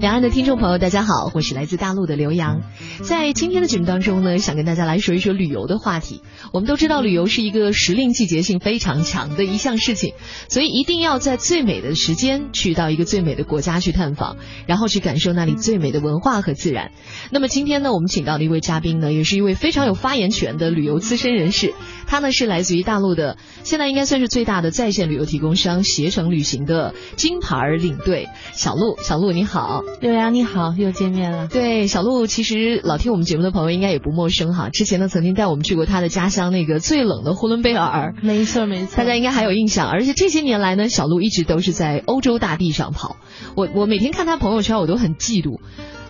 两岸的听众朋友，大家好，我是来自大陆的刘洋。在今天的节目当中呢，想跟大家来说一说旅游的话题。我们都知道，旅游是一个时令季节性非常强的一项事情，所以一定要在最美的时间去到一个最美的国家去探访，然后去感受那里最美的文化和自然。那么今天呢，我们请到的一位嘉宾呢，也是一位非常有发言权的旅游资深人士。他呢是来自于大陆的，现在应该算是最大的在线旅游提供商携程旅行的金牌领队小鹿。小鹿你好。刘洋你好，又见面了。对，小鹿其实老听我们节目的朋友应该也不陌生哈。之前呢，曾经带我们去过他的家乡那个最冷的呼伦贝尔。没错没错，大家应该还有印象。而且这些年来呢，小鹿一直都是在欧洲大地上跑。我我每天看他朋友圈，我都很嫉妒。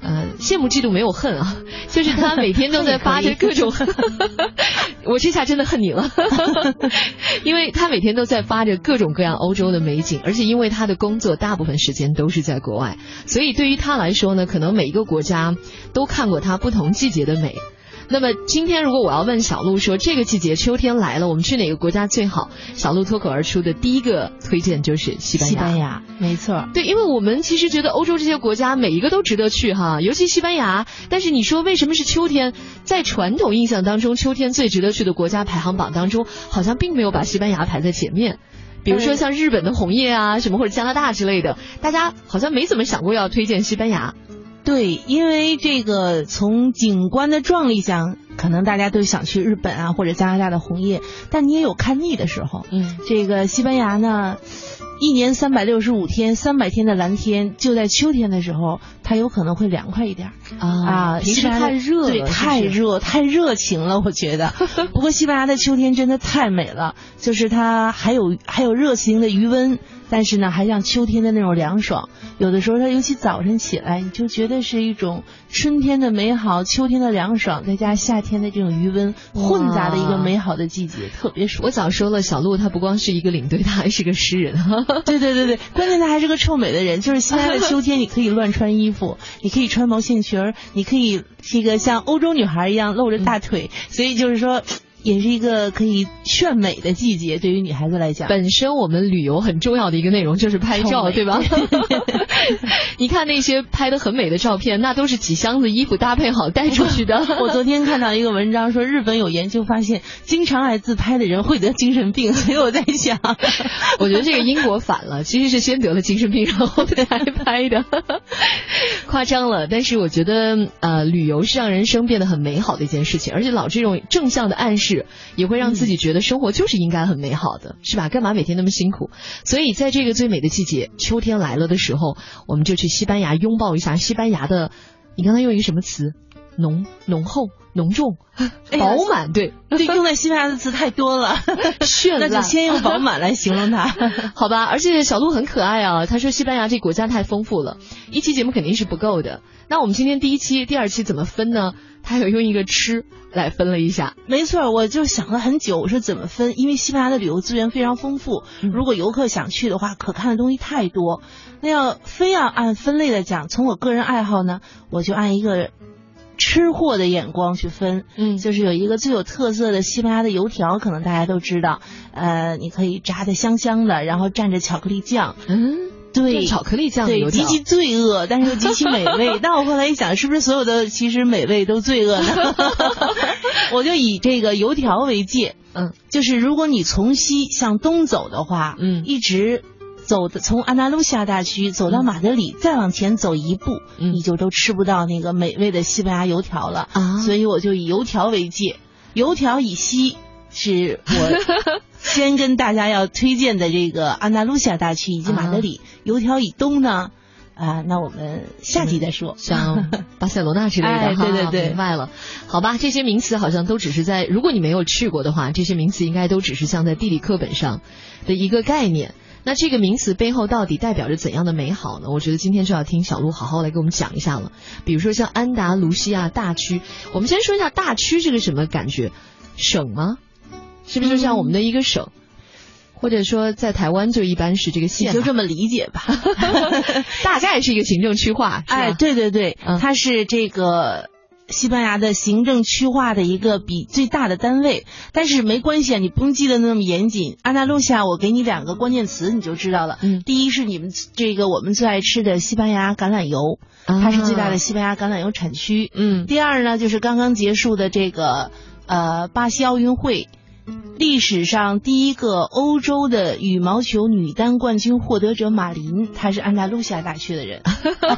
呃，羡慕嫉妒没有恨啊，就是他每天都在发着各种，我这下真的恨你了，因为他每天都在发着各种各样欧洲的美景，而且因为他的工作大部分时间都是在国外，所以对于他来说呢，可能每一个国家都看过他不同季节的美。那么今天如果我要问小鹿说这个季节秋天来了，我们去哪个国家最好？小鹿脱口而出的第一个推荐就是西班牙。西班牙，没错。对，因为我们其实觉得欧洲这些国家每一个都值得去哈，尤其西班牙。但是你说为什么是秋天？在传统印象当中，秋天最值得去的国家排行榜当中，好像并没有把西班牙排在前面。比如说像日本的红叶啊，什么或者加拿大之类的，大家好像没怎么想过要推荐西班牙。对，因为这个从景观的壮丽讲，可能大家都想去日本啊或者加拿大的红叶，但你也有看腻的时候。嗯，这个西班牙呢，一年三百六十五天，三百天的蓝天，就在秋天的时候，它有可能会凉快一点啊。平时太热，对，太热，太热情了，我觉得。不过西班牙的秋天真的太美了，就是它还有还有热情的余温。但是呢，还像秋天的那种凉爽，有的时候它尤其早晨起来，你就觉得是一种春天的美好，秋天的凉爽，再加夏天的这种余温混杂的一个美好的季节，特别舒服。我早说了，小鹿他不光是一个领队，他还是个诗人。对对对对，关键他还是个臭美的人。就是西安的秋天，你可以乱穿衣服，你可以穿毛线裙儿，你可以这个像欧洲女孩一样露着大腿，所以就是说。也是一个可以炫美的季节，对于女孩子来讲。本身我们旅游很重要的一个内容就是拍照，对吧？你看那些拍的很美的照片，那都是几箱子衣服搭配好带出去的。我昨天看到一个文章说，日本有研究发现，经常爱自拍的人会得精神病。所以我在想，我觉得这个因果反了，其实是先得了精神病，然后才拍的。夸张了，但是我觉得，呃，旅游是让人生变得很美好的一件事情，而且老这种正向的暗示。也会让自己觉得生活就是应该很美好的，是吧？干嘛每天那么辛苦？所以在这个最美的季节，秋天来了的时候，我们就去西班牙拥抱一下西班牙的。你刚才用一个什么词？浓、浓厚、浓重、饱满？对，对，用在西班牙的词太多了，绚烂。那就先用饱 满来形容它，好吧？而且小鹿很可爱啊，他说西班牙这国家太丰富了，一期节目肯定是不够的。那我们今天第一期、第二期怎么分呢？他有用一个吃来分了一下，没错，我就想了很久，我说怎么分？因为西班牙的旅游资源非常丰富，如果游客想去的话，可看的东西太多。那要非要按分类的讲，从我个人爱好呢，我就按一个吃货的眼光去分。嗯，就是有一个最有特色的西班牙的油条，可能大家都知道，呃，你可以炸的香香的，然后蘸着巧克力酱。嗯。对，巧克力酱对，极其罪恶，但是又极其美味。但我后来一想，是不是所有的其实美味都罪恶呢？我就以这个油条为界，嗯，就是如果你从西向东走的话，嗯，一直走的从安达卢西亚大区走到马德里，再往前走一步，你就都吃不到那个美味的西班牙油条了啊。所以我就以油条为界，油条以西是我。先跟大家要推荐的这个安达卢西亚大区以及马德里，油条以东呢，啊，那我们下集再说。像巴塞罗那之类的，对对对，明白了。好吧，这些名词好像都只是在，如果你没有去过的话，这些名词应该都只是像在地理课本上的一个概念。那这个名词背后到底代表着怎样的美好呢？我觉得今天就要听小鹿好好来给我们讲一下了。比如说像安达卢西亚大区，我们先说一下大区是个什么感觉？省吗？是不是就像我们的一个省，或者说在台湾就一般是这个县，就这么理解吧，大概是一个行政区划。哎，对对对，它是这个西班牙的行政区划的一个比最大的单位。但是没关系啊，你不用记得那么严谨。安达路西亚，我给你两个关键词，你就知道了。嗯，第一是你们这个我们最爱吃的西班牙橄榄油，它是最大的西班牙橄榄油产区。嗯，第二呢，就是刚刚结束的这个呃巴西奥运会。历史上第一个欧洲的羽毛球女单冠军获得者马林，她是安达卢西亚大区的人，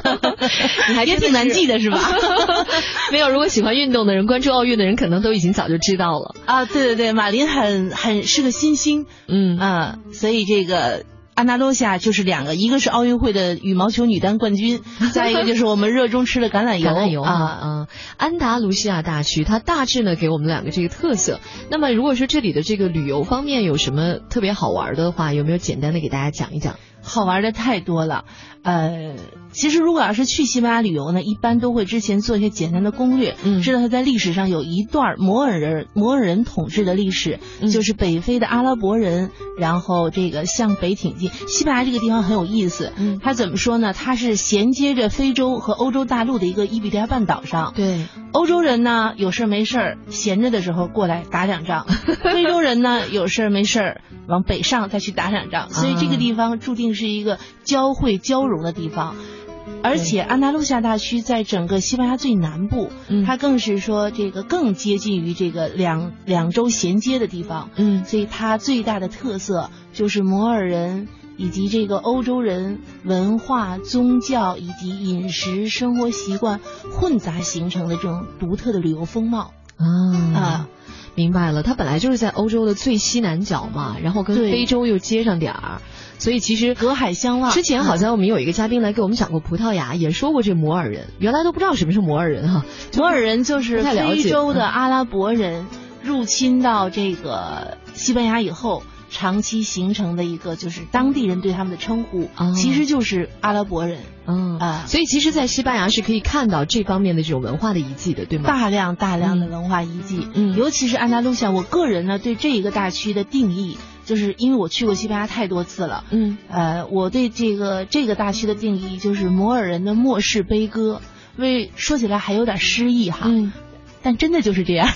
你还也挺难记的是吧？没有，如果喜欢运动的人，关注奥运的人，可能都已经早就知道了啊。对对对，马林很很是个新星，嗯啊，所以这个。安达卢西亚就是两个，一个是奥运会的羽毛球女单冠军，再一个就是我们热衷吃的橄榄油。橄榄油啊啊！安达卢西亚大区，它大致呢给我们两个这个特色。那么如果说这里的这个旅游方面有什么特别好玩的话，有没有简单的给大家讲一讲？好玩的太多了，呃，其实如果要是去西班牙旅游呢，一般都会之前做一些简单的攻略，嗯，知道它在历史上有一段摩尔人摩尔人统治的历史，就是北非的阿拉伯人，然后这个向北挺进。西班牙这个地方很有意思，嗯，它怎么说呢？它是衔接着非洲和欧洲大陆的一个伊比利亚半岛上，对，欧洲人呢有事没事闲着的时候过来打两仗，非洲人呢有事没事往北上再去打两仗，所以这个地方注定。是一个交汇交融的地方，而且安达卢西亚大区在整个西班牙最南部，它更是说这个更接近于这个两两州衔接的地方，嗯，所以它最大的特色就是摩尔人以及这个欧洲人文化、宗教以及饮食生活习惯混杂形成的这种独特的旅游风貌啊。明白了，它本来就是在欧洲的最西南角嘛，然后跟非洲又接上点儿。所以其实隔海相望。之前好像我们有一个嘉宾来给我们讲过葡萄牙，也说过这摩尔人，原来都不知道什么是摩尔人哈。摩尔人就是非洲的阿拉伯人入侵到这个西班牙以后，长期形成的一个就是当地人对他们的称呼，其实就是阿拉伯人。嗯啊，所以其实，在西班牙是可以看到这方面的这种文化的遗迹的，对吗？大量大量的文化遗迹，嗯，尤其是安达卢西亚，我个人呢对这一个大区的定义。就是因为我去过西班牙太多次了，嗯，呃，我对这个这个大区的定义就是摩尔人的末世悲歌，为说起来还有点诗意哈，嗯，但真的就是这样，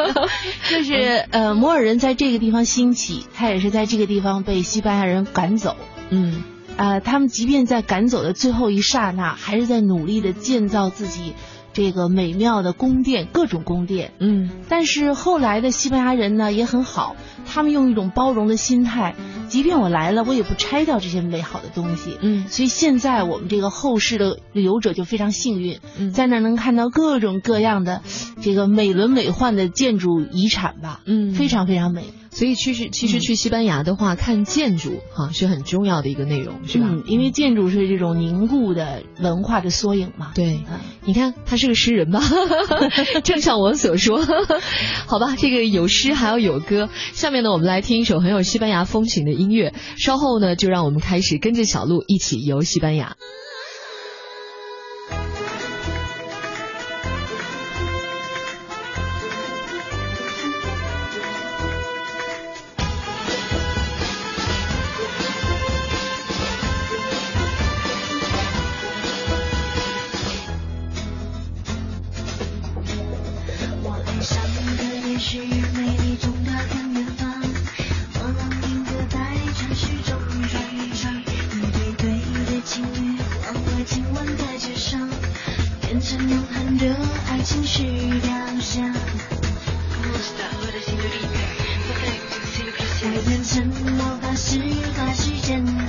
就是呃，摩尔人在这个地方兴起，他也是在这个地方被西班牙人赶走，嗯，呃，他们即便在赶走的最后一刹那，还是在努力的建造自己。这个美妙的宫殿，各种宫殿，嗯，但是后来的西班牙人呢也很好，他们用一种包容的心态，即便我来了，我也不拆掉这些美好的东西，嗯，所以现在我们这个后世的旅游者就非常幸运，嗯，在那能看到各种各样的这个美轮美奂的建筑遗产吧，嗯，非常非常美。所以其实其实去西班牙的话，看建筑哈是很重要的一个内容，是吧？嗯，因为建筑是这种凝固的文化的缩影嘛。对，你看他是个诗人吧？正像我所说，好吧，这个有诗还要有歌。下面呢，我们来听一首很有西班牙风情的音乐。稍后呢，就让我们开始跟着小路一起游西班牙。我发现，我发现。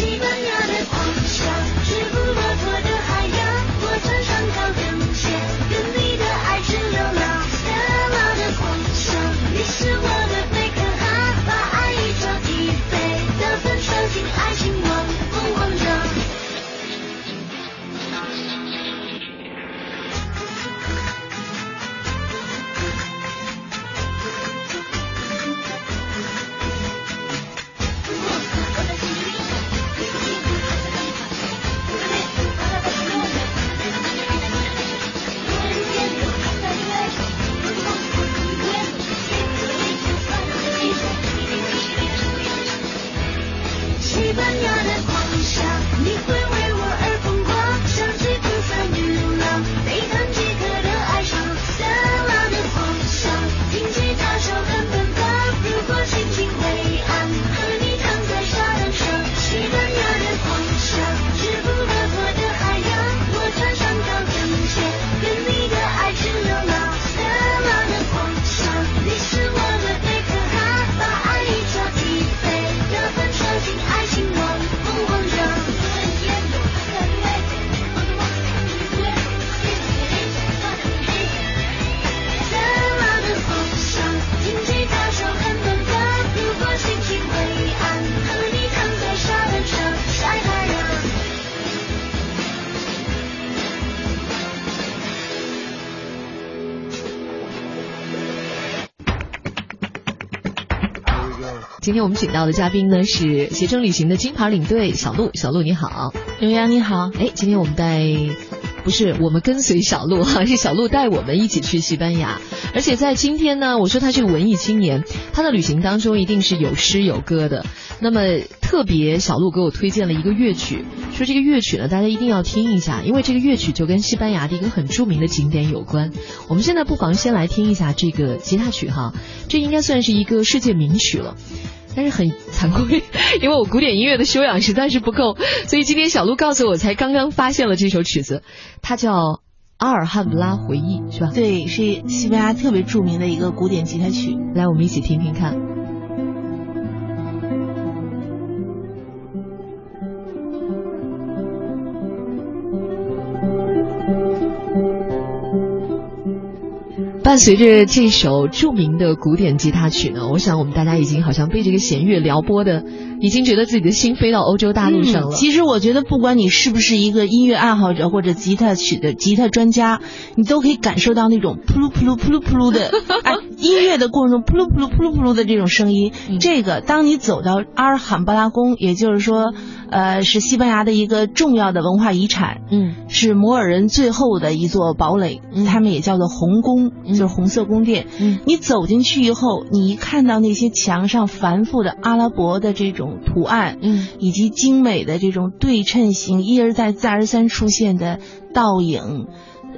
西今天我们请到的嘉宾呢是携程旅行的金牌领队小鹿，小鹿你好。刘洋你好，哎，今天我们带不是我们跟随小鹿哈，是小鹿带我们一起去西班牙。而且在今天呢，我说他是个文艺青年，他的旅行当中一定是有诗有歌的。那么特别小鹿给我推荐了一个乐曲，说这个乐曲呢大家一定要听一下，因为这个乐曲就跟西班牙的一个很著名的景点有关。我们现在不妨先来听一下这个吉他曲哈，这应该算是一个世界名曲了。但是很惭愧，因为我古典音乐的修养实在是不够，所以今天小鹿告诉我才刚刚发现了这首曲子，它叫《阿尔汉布拉回忆》，是吧？对，是西班牙特别著名的一个古典吉他曲。来，我们一起听听看。随着这首著名的古典吉他曲呢，我想我们大家已经好像被这个弦乐撩拨的，已经觉得自己的心飞到欧洲大陆上了。嗯其实我觉得，不管你是不是一个音乐爱好者或者吉他曲的吉他专家，你都可以感受到那种噗噜噗噜噗噜噗噜的，哎，音乐的过程中噗噜噗噜噗噜噗噜的这种声音。嗯这个，当你走到阿尔罕布拉宫，也就是说，呃，是西班牙的一个重要的文化遗产，嗯是摩尔人最后的一座堡垒，嗯他们也叫做红宫，嗯就是红色宫殿。嗯你走进去以后，你一看到那些墙上繁复的阿拉伯的这种图案，嗯。以及精美的这种对称型一而再再而三出现的倒影，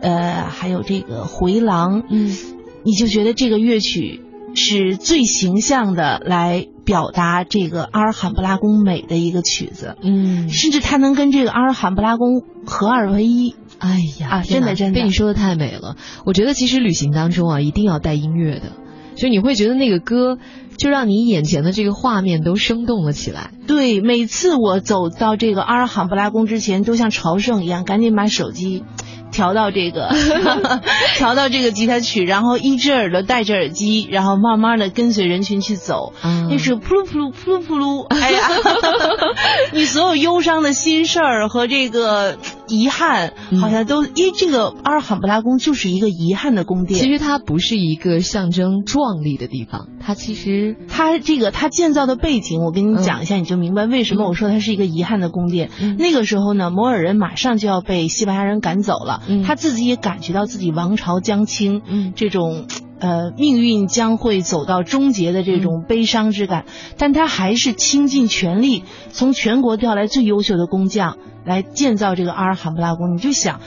呃，还有这个回廊，嗯。你就觉得这个乐曲是最形象的来表达这个阿尔罕布拉宫美的一个曲子，嗯，甚至它能跟这个阿尔罕布拉宫合二为一。哎呀，啊真的真的。被你说的太美了。我觉得其实旅行当中啊，一定要带音乐的，就你会觉得那个歌就让你眼前的这个画面都生动了起来。对，每次我走到这个阿尔罕布拉宫之前，都像朝圣一样，赶紧把手机调到这个 调到这个吉他曲，然后一只耳朵戴着耳机，然后慢慢的跟随人群去走。啊那是扑噜扑噜扑噜扑噜，哎呀，你所有忧伤的心事儿和这个遗憾，嗯。好像都因为这个阿尔罕布拉宫就是一个遗憾的宫殿。其实它不是一个象征壮丽的地方，它其实它这个它建造的背景，我跟你讲一下，你就明白为什么我说它是一个遗憾的宫殿。嗯。那个时候呢，摩尔人马上就要被西班牙人赶走了，嗯。他自己也感觉到自己王朝将倾，嗯。这种呃命运将会走到终结的这种悲伤之感，但他还是倾尽全力，从全国调来最优秀的工匠来建造这个阿尔罕布拉宫。你就想。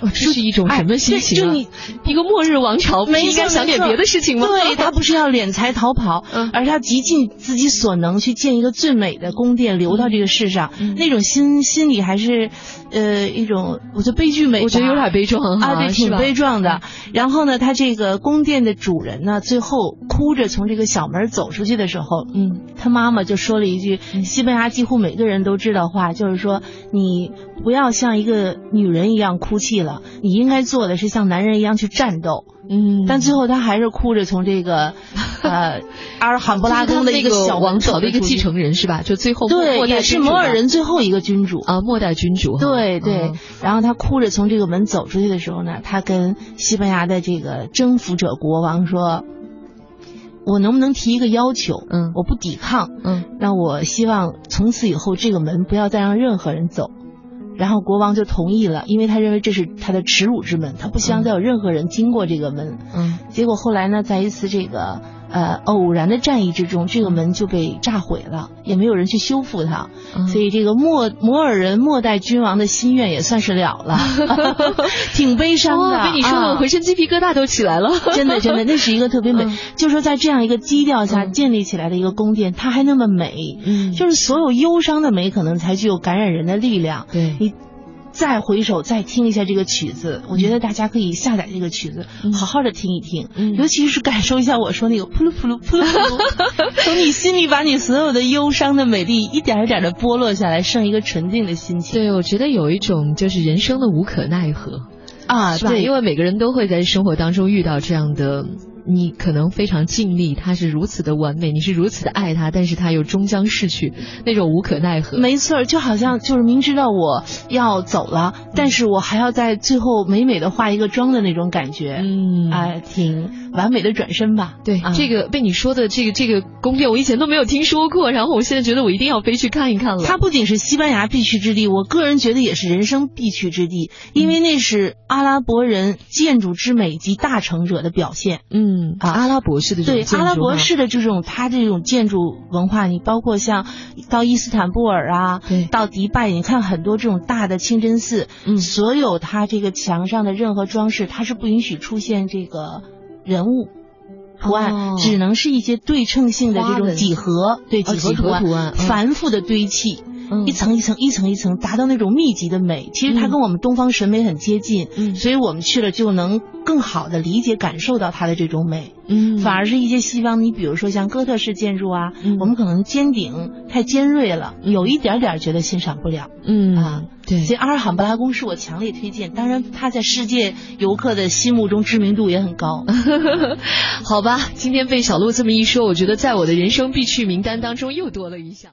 哦这是一种什么心情、啊？哎就你一个末日王朝，不是没应该想点别的事情吗？对他不是要敛财逃跑，嗯。而是他极尽自己所能去建一个最美的宫殿，留到这个世上，嗯。那种心心里还是，呃，一种我觉得悲剧美，我觉得有点悲壮啊，对，挺悲壮的。然后呢，他这个宫殿的主人呢，最后哭着从这个小门走出去的时候，嗯他妈妈就说了一句西班牙几乎每个人都知道话，就是说你不要像一个女人一样哭泣了，你应该做的是像男人一样去战斗。嗯，但最后他还是哭着从这个 呃阿尔罕布拉宫的一就是他们那小王朝的一个继承人是吧？就最后对，也是摩尔人最后一个君主。啊，末代君主。对对嗯，然后他哭着从这个门走出去的时候呢，他跟西班牙的这个征服者国王说：“我能不能提一个要求？嗯我不抵抗，嗯那我希望从此以后这个门不要再让任何人走。”然后国王就同意了，因为他认为这是他的耻辱之门，他不希望再有任何人经过这个门。嗯结果后来呢，在一次这个呃偶然的战役之中，这个门就被炸毁了，也没有人去修复它，嗯。所以这个摩摩尔人末代君王的心愿也算是了了，挺悲伤的。哦，被你说的我啊。浑身鸡皮疙瘩都起来了。真的真的，那是一个特别美，嗯。就是说在这样一个基调下嗯。建立起来的一个宫殿，它还那么美，嗯。就是所有忧伤的美可能才具有感染人的力量。对。你再回首再听一下这个曲子，我觉得大家可以下载这个曲子，嗯好好的听一听，嗯尤其是感受一下我说那个扑噜扑噜扑噜 从你心里把你所有的忧伤的美丽一点一点的剥落下来，剩一个纯净的心情。对，我觉得有一种就是人生的无可奈何，啊，是吧？对，因为每个人都会在生活当中遇到这样的。你可能非常尽力，他是如此的完美，你是如此的爱他，但是他又终将逝去，那种无可奈何。没错，就好像就是明知道我要走了，但是我还要在最后美美的化一个妆的那种感觉，嗯哎，挺完美的转身吧。对，啊这个被你说的这个这个宫殿，我以前都没有听说过，然后我现在觉得我一定要飞去看一看了。它不仅是西班牙必去之地，我个人觉得也是人生必去之地，因为那是阿拉伯人建筑之美及大成者的表现。嗯啊阿拉伯式的这种对，阿拉伯式的这种它这种建筑文化，你包括像到伊斯坦布尔啊，对到迪拜，你看很多这种大的清真寺，嗯所有它这个墙上的任何装饰，它是不允许出现这个人物。图案、哦只能是一些对称性的这种几何，对哦几何图案，图案嗯繁复的堆砌，嗯一层一层一层一层，达到那种密集的美。其实它嗯跟我们东方审美很接近，嗯所以我们去了就能更好的理解感受到它的这种美。嗯反而是一些西方，你比如说像哥特式建筑啊，嗯我们可能尖顶太尖锐了，有一点点觉得欣赏不了。嗯啊对所以阿尔罕布拉宫是我强烈推荐，当然它在世界游客的心目中知名度也很高。好吧，今天被小鹿这么一说，我觉得在我的人生必去名单当中又多了一项。